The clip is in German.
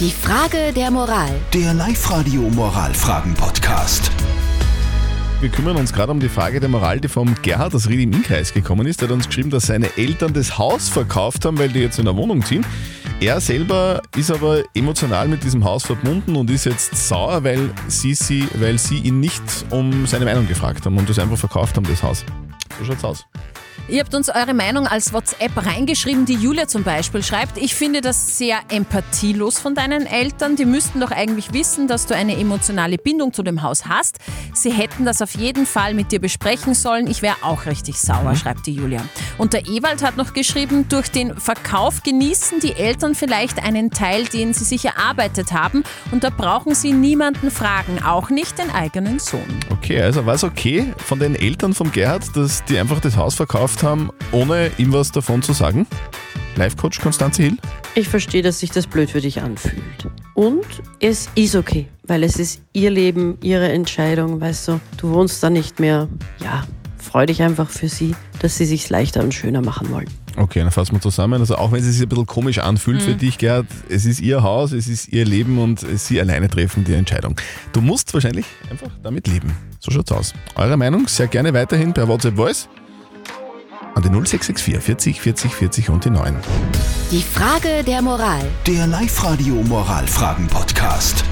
Die Frage der Moral. Der Live-Radio Moralfragen-Podcast. Wir kümmern uns gerade um die Frage der Moral, die vom Gerhard aus Ried im Innkreis gekommen ist. Er hat uns geschrieben, dass seine Eltern das Haus verkauft haben, weil die jetzt in eine Wohnung ziehen. Er selber ist aber emotional mit diesem Haus verbunden und ist jetzt sauer, weil sie, sie, weil sie ihn nicht um seine Meinung gefragt haben und das einfach verkauft haben, das Haus. So schaut's aus. Ihr habt uns eure Meinung als WhatsApp reingeschrieben. Die Julia zum Beispiel schreibt, ich finde das sehr empathielos von deinen Eltern. Die müssten doch eigentlich wissen, dass du eine emotionale Bindung zu dem Haus hast. Sie hätten das auf jeden Fall mit dir besprechen sollen. Ich wäre auch richtig sauer, schreibt die Julia. Und der Ewald hat noch geschrieben, durch den Verkauf genießen die Eltern vielleicht einen Teil, den sie sich erarbeitet haben. Und da brauchen sie niemanden fragen, auch nicht den eigenen Sohn. Okay, also war es okay von den Eltern vom Gerhard, dass die einfach das Haus verkauft haben, ohne ihm was davon zu sagen? Live-Coach Konstanze Hill? Ich verstehe, dass sich das blöd für dich anfühlt. Und es ist okay, weil es ist ihr Leben, ihre Entscheidung, weißt du. Du wohnst da nicht mehr. Ja, freu dich einfach für sie, dass sie sich leichter und schöner machen wollen. Okay, dann fassen wir zusammen. Also auch wenn es sich ein bisschen komisch anfühlt für dich, Gerhard, es ist ihr Haus, es ist ihr Leben und sie alleine treffen die Entscheidung. Du musst wahrscheinlich einfach damit leben. So schaut's aus. Eure Meinung sehr gerne weiterhin per WhatsApp Voice an die 0664 40 40 40 und die 9. Die Frage der Moral. Der Live-Radio Moralfragen-Podcast.